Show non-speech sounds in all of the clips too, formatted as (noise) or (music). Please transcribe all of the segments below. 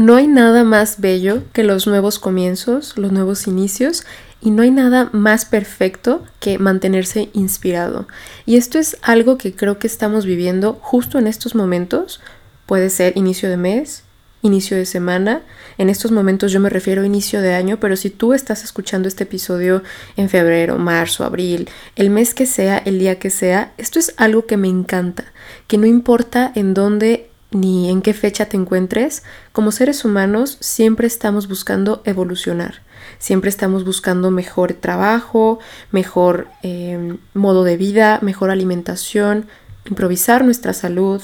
No hay nada más bello que los nuevos comienzos, los nuevos inicios, y no hay nada más perfecto que mantenerse inspirado. Y esto es algo que creo que estamos viviendo justo en estos momentos. Puede ser inicio de mes, inicio de semana. En estos momentos yo me refiero a inicio de año, pero si tú estás escuchando este episodio en febrero, marzo, abril, el mes que sea, el día que sea, esto es algo que me encanta, que no importa en dónde ni en qué fecha te encuentres, como seres humanos siempre estamos buscando evolucionar, siempre estamos buscando mejor trabajo, mejor em, modo de vida, mejor alimentación, improvisar nuestra salud,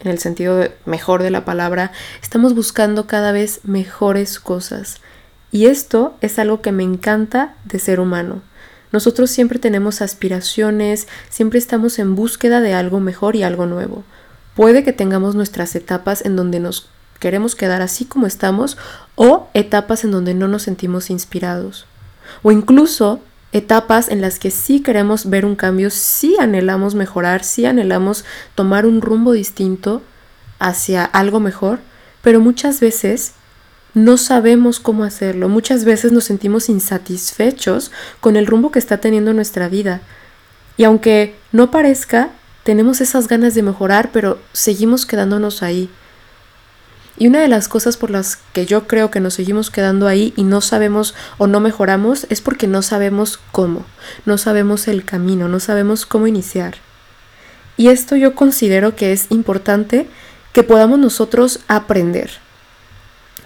en el sentido mejor de la palabra, estamos buscando cada vez mejores cosas. Y esto es algo que me encanta de ser humano. Nosotros siempre tenemos aspiraciones, siempre estamos en búsqueda de algo mejor y algo nuevo. Puede que tengamos nuestras etapas en donde nos queremos quedar así como estamos o etapas en donde no nos sentimos inspirados. O incluso etapas en las que sí queremos ver un cambio, sí anhelamos mejorar, sí anhelamos tomar un rumbo distinto hacia algo mejor, pero muchas veces no sabemos cómo hacerlo, muchas veces nos sentimos insatisfechos con el rumbo que está teniendo nuestra vida. Y aunque no parezca, tenemos esas ganas de mejorar, pero seguimos quedándonos ahí. Y una de las cosas por las que yo creo que nos seguimos quedando ahí y no sabemos o no mejoramos es porque no sabemos cómo, no sabemos el camino, no sabemos cómo iniciar. Y esto yo considero que es importante que podamos nosotros aprender.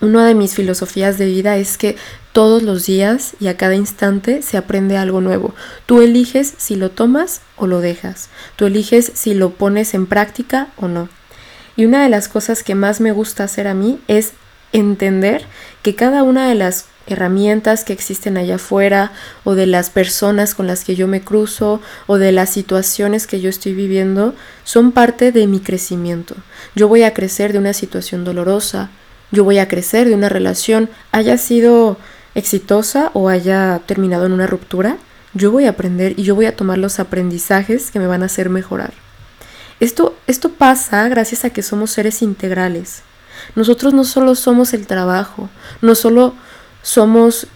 Una de mis filosofías de vida es que todos los días y a cada instante se aprende algo nuevo. Tú eliges si lo tomas o lo dejas. Tú eliges si lo pones en práctica o no. Y una de las cosas que más me gusta hacer a mí es entender que cada una de las herramientas que existen allá afuera o de las personas con las que yo me cruzo o de las situaciones que yo estoy viviendo son parte de mi crecimiento. Yo voy a crecer de una situación dolorosa, yo voy a crecer de una relación, haya sido exitosa o haya terminado en una ruptura, yo voy a aprender y yo voy a tomar los aprendizajes que me van a hacer mejorar. Esto, esto pasa gracias a que somos seres integrales. Nosotros no solo somos el trabajo, no solo somos,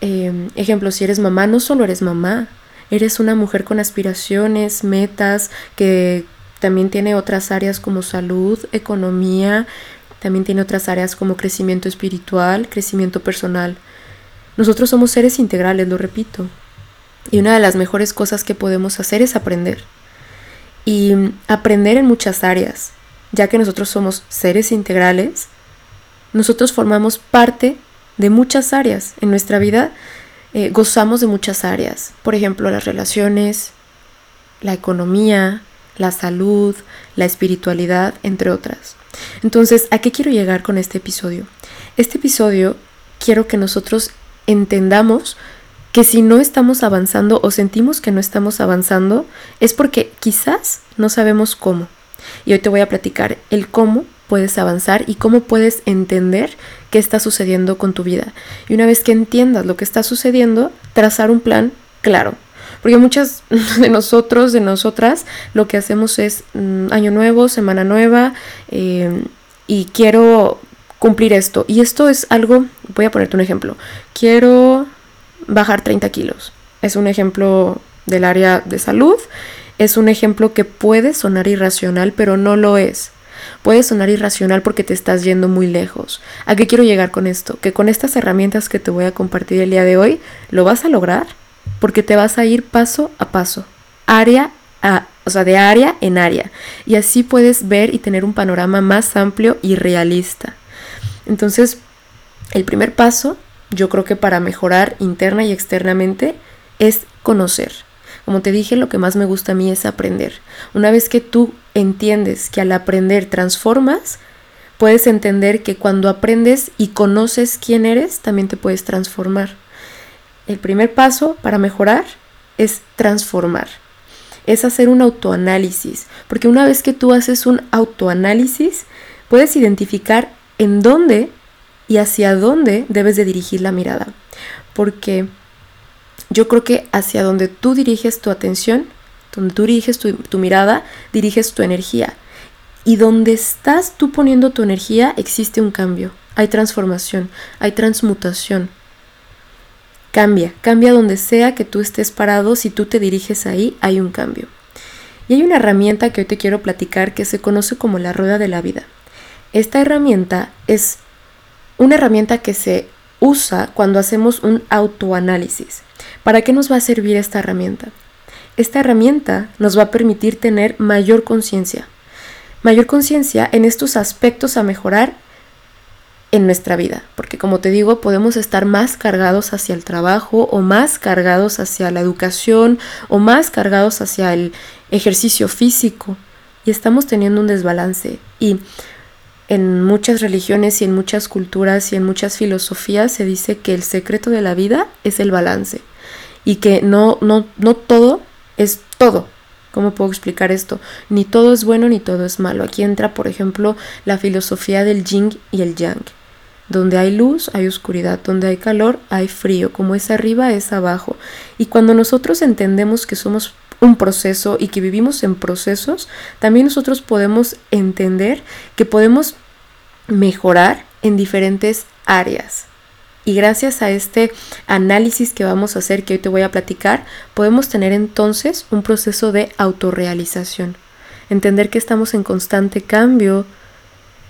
eh, ejemplo, si eres mamá, no solo eres mamá, eres una mujer con aspiraciones, metas, que también tiene otras áreas como salud, economía, también tiene otras áreas como crecimiento espiritual, crecimiento personal. Nosotros somos seres integrales, lo repito. Y una de las mejores cosas que podemos hacer es aprender. Y aprender en muchas áreas, ya que nosotros somos seres integrales, nosotros formamos parte de muchas áreas. En nuestra vida eh, gozamos de muchas áreas. Por ejemplo, las relaciones, la economía, la salud, la espiritualidad, entre otras. Entonces, ¿a qué quiero llegar con este episodio? Este episodio quiero que nosotros entendamos que si no estamos avanzando o sentimos que no estamos avanzando es porque quizás no sabemos cómo. Y hoy te voy a platicar el cómo puedes avanzar y cómo puedes entender qué está sucediendo con tu vida. Y una vez que entiendas lo que está sucediendo, trazar un plan claro. Porque muchas (laughs) de nosotros, de nosotras, lo que hacemos es mm, año nuevo, semana nueva, eh, y quiero cumplir esto. Y esto es algo, voy a ponerte un ejemplo. Quiero bajar 30 kilos. Es un ejemplo del área de salud. Es un ejemplo que puede sonar irracional, pero no lo es. Puede sonar irracional porque te estás yendo muy lejos. ¿A qué quiero llegar con esto? Que con estas herramientas que te voy a compartir el día de hoy, lo vas a lograr porque te vas a ir paso a paso, área a, o sea, de área en área. Y así puedes ver y tener un panorama más amplio y realista. Entonces, el primer paso, yo creo que para mejorar interna y externamente, es conocer. Como te dije, lo que más me gusta a mí es aprender. Una vez que tú entiendes que al aprender transformas, puedes entender que cuando aprendes y conoces quién eres, también te puedes transformar. El primer paso para mejorar es transformar, es hacer un autoanálisis, porque una vez que tú haces un autoanálisis, puedes identificar en dónde y hacia dónde debes de dirigir la mirada, porque yo creo que hacia donde tú diriges tu atención, donde tú diriges tu, tu mirada, diriges tu energía. Y donde estás tú poniendo tu energía existe un cambio. hay transformación, hay transmutación. Cambia, cambia donde sea que tú estés parado, si tú te diriges ahí, hay un cambio. Y hay una herramienta que hoy te quiero platicar que se conoce como la rueda de la vida. Esta herramienta es una herramienta que se usa cuando hacemos un autoanálisis. ¿Para qué nos va a servir esta herramienta? Esta herramienta nos va a permitir tener mayor conciencia. Mayor conciencia en estos aspectos a mejorar en nuestra vida, porque como te digo, podemos estar más cargados hacia el trabajo o más cargados hacia la educación o más cargados hacia el ejercicio físico y estamos teniendo un desbalance y en muchas religiones y en muchas culturas y en muchas filosofías se dice que el secreto de la vida es el balance y que no, no, no todo es todo. ¿Cómo puedo explicar esto? Ni todo es bueno ni todo es malo. Aquí entra, por ejemplo, la filosofía del yin y el yang. Donde hay luz, hay oscuridad. Donde hay calor, hay frío. Como es arriba, es abajo. Y cuando nosotros entendemos que somos un proceso y que vivimos en procesos, también nosotros podemos entender que podemos mejorar en diferentes áreas. Y gracias a este análisis que vamos a hacer, que hoy te voy a platicar, podemos tener entonces un proceso de autorrealización. Entender que estamos en constante cambio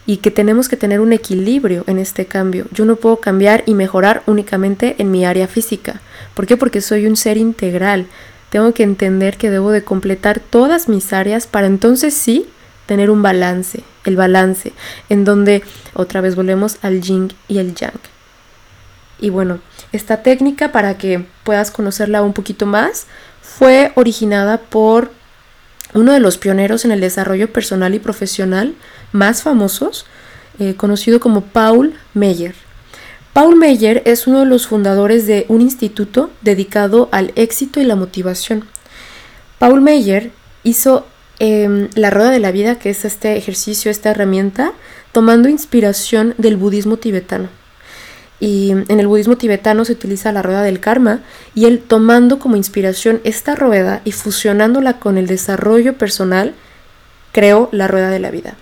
y que tenemos que tener un equilibrio en este cambio. Yo no puedo cambiar y mejorar únicamente en mi área física. ¿Por qué? Porque soy un ser integral. Tengo que entender que debo de completar todas mis áreas para entonces sí tener un balance, el balance, en donde otra vez volvemos al yin y el yang. Y bueno, esta técnica, para que puedas conocerla un poquito más, fue originada por uno de los pioneros en el desarrollo personal y profesional más famosos, eh, conocido como Paul Meyer. Paul Meyer es uno de los fundadores de un instituto dedicado al éxito y la motivación. Paul Meyer hizo em, la rueda de la vida, que es este ejercicio, esta herramienta, tomando inspiración del budismo tibetano. Y en el budismo tibetano se utiliza la rueda del karma y él tomando como inspiración esta rueda y fusionándola con el desarrollo personal, creó la rueda de la vida.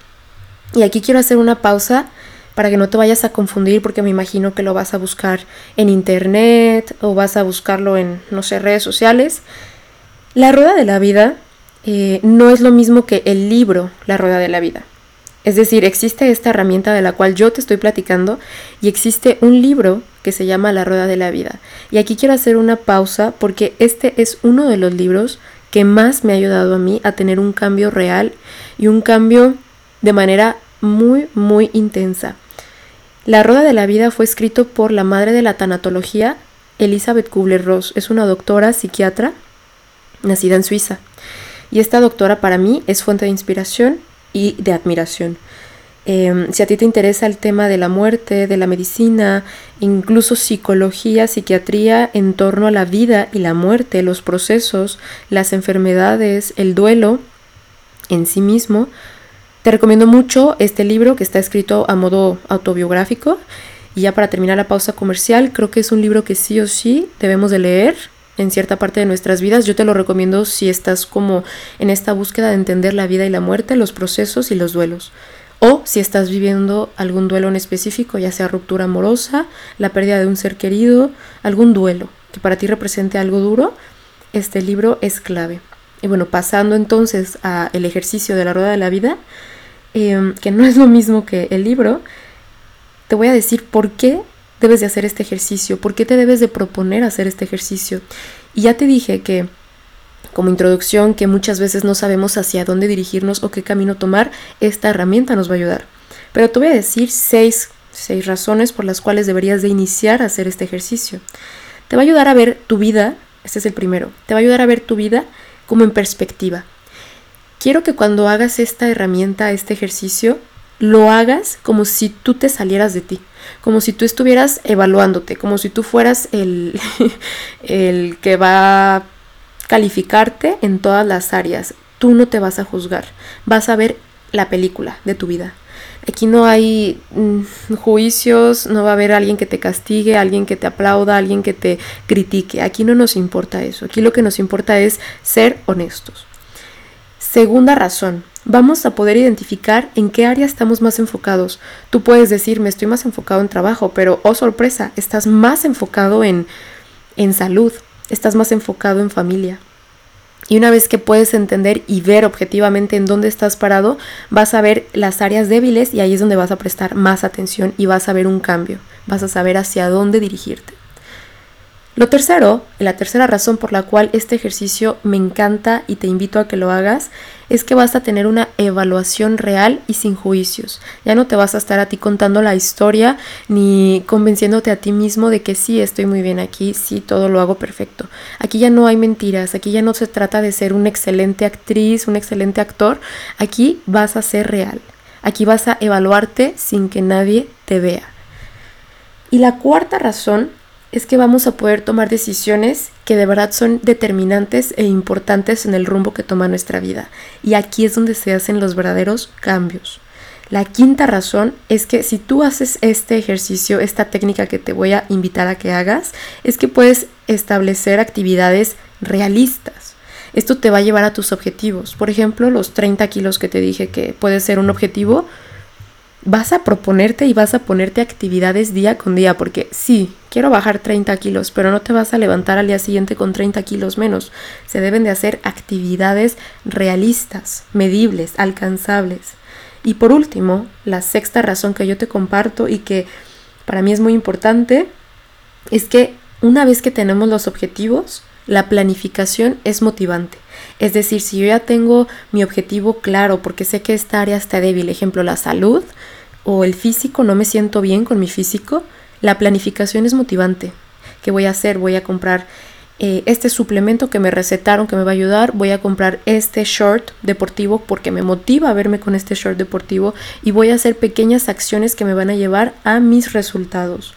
Y aquí quiero hacer una pausa para que no te vayas a confundir porque me imagino que lo vas a buscar en internet o vas a buscarlo en, no sé, redes sociales. La rueda de la vida eh, no es lo mismo que el libro La rueda de la vida. Es decir, existe esta herramienta de la cual yo te estoy platicando y existe un libro que se llama La Rueda de la Vida. Y aquí quiero hacer una pausa porque este es uno de los libros que más me ha ayudado a mí a tener un cambio real y un cambio de manera muy, muy intensa. La Rueda de la Vida fue escrito por la madre de la tanatología, Elizabeth Kubler-Ross. Es una doctora psiquiatra nacida en Suiza. Y esta doctora para mí es fuente de inspiración y de admiración. Em, si a ti te interesa el tema de la muerte, de la medicina, incluso psicología, psiquiatría en torno a la vida y la muerte, los procesos, las enfermedades, el duelo en sí mismo, te recomiendo mucho este libro que está escrito a modo autobiográfico. Y ya para terminar la pausa comercial, creo que es un libro que sí o sí debemos de leer en cierta parte de nuestras vidas. Yo te lo recomiendo si estás como en esta búsqueda de entender la vida y la muerte, los procesos y los duelos. O si estás viviendo algún duelo en específico, ya sea ruptura amorosa, la pérdida de un ser querido, algún duelo que para ti represente algo duro, este libro es clave. Y bueno, pasando entonces a el ejercicio de la rueda de la vida, Em, que no es lo mismo que el libro, te voy a decir por qué debes de hacer este ejercicio, por qué te debes de proponer hacer este ejercicio. Y ya te dije que como introducción que muchas veces no sabemos hacia dónde dirigirnos o qué camino tomar, esta herramienta nos va a ayudar. Pero te voy a decir seis, seis razones por las cuales deberías de iniciar a hacer este ejercicio. Te va a ayudar a ver tu vida, este es el primero, te va a ayudar a ver tu vida como en perspectiva. Quiero que cuando hagas esta herramienta, este ejercicio, lo hagas como si tú te salieras de ti, como si tú estuvieras evaluándote, como si tú fueras el, (laughs) el que va a calificarte en todas las áreas. Tú no te vas a juzgar, vas a ver la película de tu vida. Aquí no hay mm, juicios, no va a haber alguien que te castigue, alguien que te aplauda, alguien que te critique. Aquí no nos importa eso. Aquí lo que nos importa es ser honestos. Segunda razón, vamos a poder identificar en qué área estamos más enfocados. Tú puedes decir, me estoy más enfocado en trabajo, pero, oh sorpresa, estás más enfocado en, en salud, estás más enfocado en familia. Y una vez que puedes entender y ver objetivamente en dónde estás parado, vas a ver las áreas débiles y ahí es donde vas a prestar más atención y vas a ver un cambio, vas a saber hacia dónde dirigirte. Lo tercero, la tercera razón por la cual este ejercicio me encanta y te invito a que lo hagas, es que vas a tener una evaluación real y sin juicios. Ya no te vas a estar a ti contando la historia ni convenciéndote a ti mismo de que sí, estoy muy bien aquí, sí, todo lo hago perfecto. Aquí ya no hay mentiras, aquí ya no se trata de ser una excelente actriz, un excelente actor, aquí vas a ser real. Aquí vas a evaluarte sin que nadie te vea. Y la cuarta razón es que vamos a poder tomar decisiones que de verdad son determinantes e importantes en el rumbo que toma nuestra vida. Y aquí es donde se hacen los verdaderos cambios. La quinta razón es que si tú haces este ejercicio, esta técnica que te voy a invitar a que hagas, es que puedes establecer actividades realistas. Esto te va a llevar a tus objetivos. Por ejemplo, los 30 kilos que te dije que puede ser un objetivo, vas a proponerte y vas a ponerte actividades día con día, porque sí, quiero bajar 30 kilos, pero no te vas a levantar al día siguiente con 30 kilos menos. Se deben de hacer actividades realistas, medibles, alcanzables. Y por último, la sexta razón que yo te comparto y que para mí es muy importante, es que una vez que tenemos los objetivos, la planificación es motivante. Es decir, si yo ya tengo mi objetivo claro porque sé que esta área está débil, ejemplo la salud o el físico, no me siento bien con mi físico, la planificación es motivante. ¿Qué voy a hacer? Voy a comprar eh, este suplemento que me recetaron que me va a ayudar, voy a comprar este short deportivo porque me motiva a verme con este short deportivo y voy a hacer pequeñas acciones que me van a llevar a mis resultados.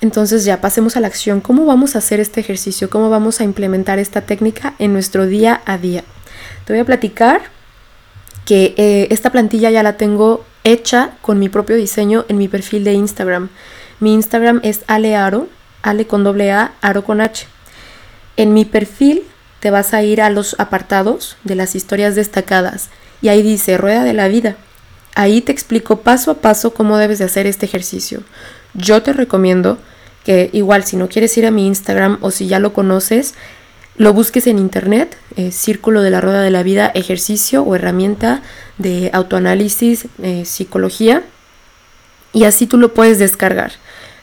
Entonces ya pasemos a la acción. ¿Cómo vamos a hacer este ejercicio? ¿Cómo vamos a implementar esta técnica en nuestro día a día? Te voy a platicar que eh, esta plantilla ya la tengo hecha con mi propio diseño en mi perfil de Instagram. Mi Instagram es alearo, ale con doble A, aro con H. En mi perfil te vas a ir a los apartados de las historias destacadas y ahí dice Rueda de la Vida. Ahí te explico paso a paso cómo debes de hacer este ejercicio. Yo te recomiendo igual si no quieres ir a mi Instagram o si ya lo conoces, lo busques en internet, eh, Círculo de la Rueda de la Vida, ejercicio o herramienta de autoanálisis, eh, psicología, y así tú lo puedes descargar.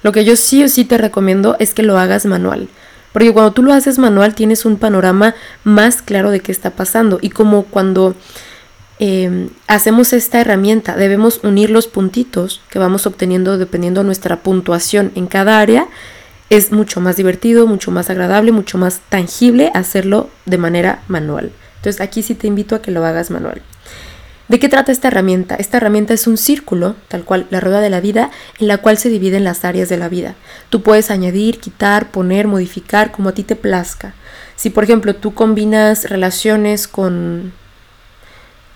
Lo que yo sí o sí te recomiendo es que lo hagas manual. Porque cuando tú lo haces manual tienes un panorama más claro de qué está pasando. Y como cuando Em, hacemos esta herramienta, debemos unir los puntitos que vamos obteniendo dependiendo de nuestra puntuación en cada área. Es mucho más divertido, mucho más agradable, mucho más tangible hacerlo de manera manual. Entonces aquí sí te invito a que lo hagas manual. ¿De qué trata esta herramienta? Esta herramienta es un círculo, tal cual la rueda de la vida, en la cual se dividen las áreas de la vida. Tú puedes añadir, quitar, poner, modificar como a ti te plazca. Si por ejemplo tú combinas relaciones con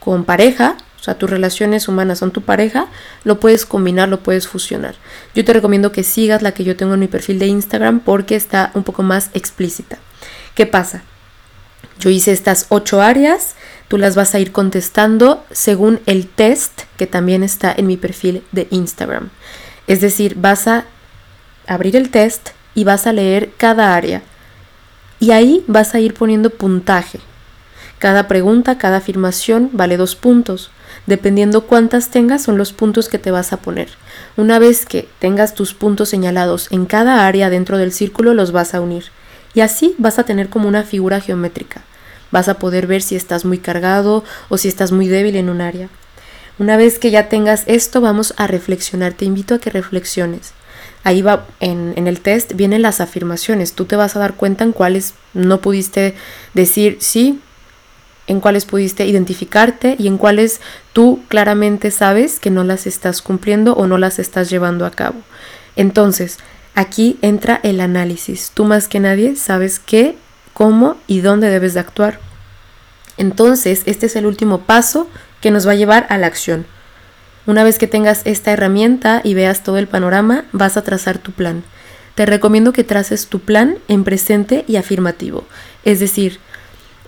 con pareja, o sea, tus relaciones humanas son tu pareja, lo puedes combinar, lo puedes fusionar. Yo te recomiendo que sigas la que yo tengo en mi perfil de Instagram porque está un poco más explícita. ¿Qué pasa? Yo hice estas ocho áreas, tú las vas a ir contestando según el test que también está en mi perfil de Instagram. Es decir, vas a abrir el test y vas a leer cada área. Y ahí vas a ir poniendo puntaje. Cada pregunta, cada afirmación vale dos puntos. Dependiendo cuántas tengas son los puntos que te vas a poner. Una vez que tengas tus puntos señalados en cada área dentro del círculo los vas a unir. Y así vas a tener como una figura geométrica. Vas a poder ver si estás muy cargado o si estás muy débil en un área. Una vez que ya tengas esto, vamos a reflexionar. Te invito a que reflexiones. Ahí va, en, en, el test vienen las afirmaciones. Tú te vas a dar cuenta en cuáles no pudiste decir, sí, en cuáles pudiste identificarte y en cuáles tú claramente sabes que no las estás cumpliendo o no las estás llevando a cabo. Entonces, aquí entra el análisis. Tú más que nadie sabes qué, cómo y dónde debes de actuar. Entonces, este es el último paso que nos va a llevar a la acción. Una vez que tengas esta herramienta y veas todo el panorama, vas a trazar tu plan. Te recomiendo que traces tu plan en presente y afirmativo. Es decir,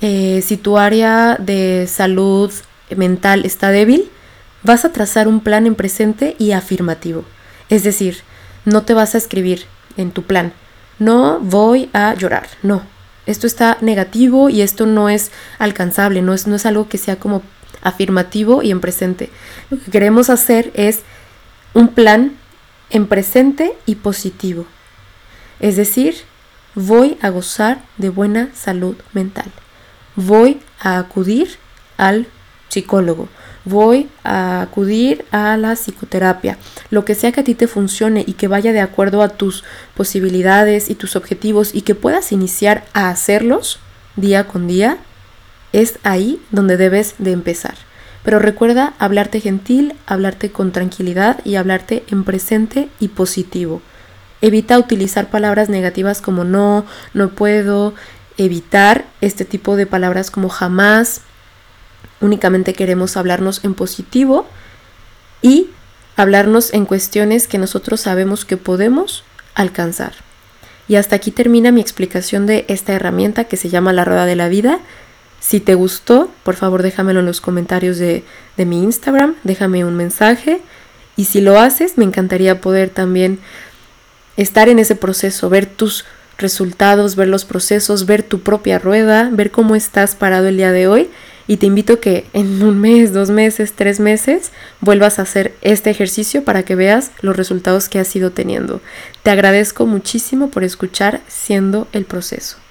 eh, si tu área de salud mental está débil, vas a trazar un plan en presente y afirmativo. Es decir, no te vas a escribir en tu plan, no voy a llorar, no. Esto está negativo y esto no es alcanzable, no es, no es algo que sea como afirmativo y en presente. Lo que queremos hacer es un plan en presente y positivo. Es decir, voy a gozar de buena salud mental. Voy a acudir al psicólogo. Voy a acudir a la psicoterapia. Lo que sea que a ti te funcione y que vaya de acuerdo a tus posibilidades y tus objetivos y que puedas iniciar a hacerlos día con día, es ahí donde debes de empezar. Pero recuerda hablarte gentil, hablarte con tranquilidad y hablarte en presente y positivo. Evita utilizar palabras negativas como no, no puedo, evitar este tipo de palabras como jamás. Únicamente queremos hablarnos en positivo y hablarnos en cuestiones que nosotros sabemos que podemos alcanzar. Y hasta aquí termina mi explicación de esta herramienta que se llama la rueda de la vida. Si te gustó, por favor déjamelo en los comentarios de, de mi Instagram, déjame un mensaje y si lo haces me encantaría poder también estar en ese proceso, ver tus resultados, ver los procesos, ver tu propia rueda, ver cómo estás parado el día de hoy y te invito que en un mes, dos meses, tres meses vuelvas a hacer este ejercicio para que veas los resultados que has ido teniendo. Te agradezco muchísimo por escuchar siendo el proceso.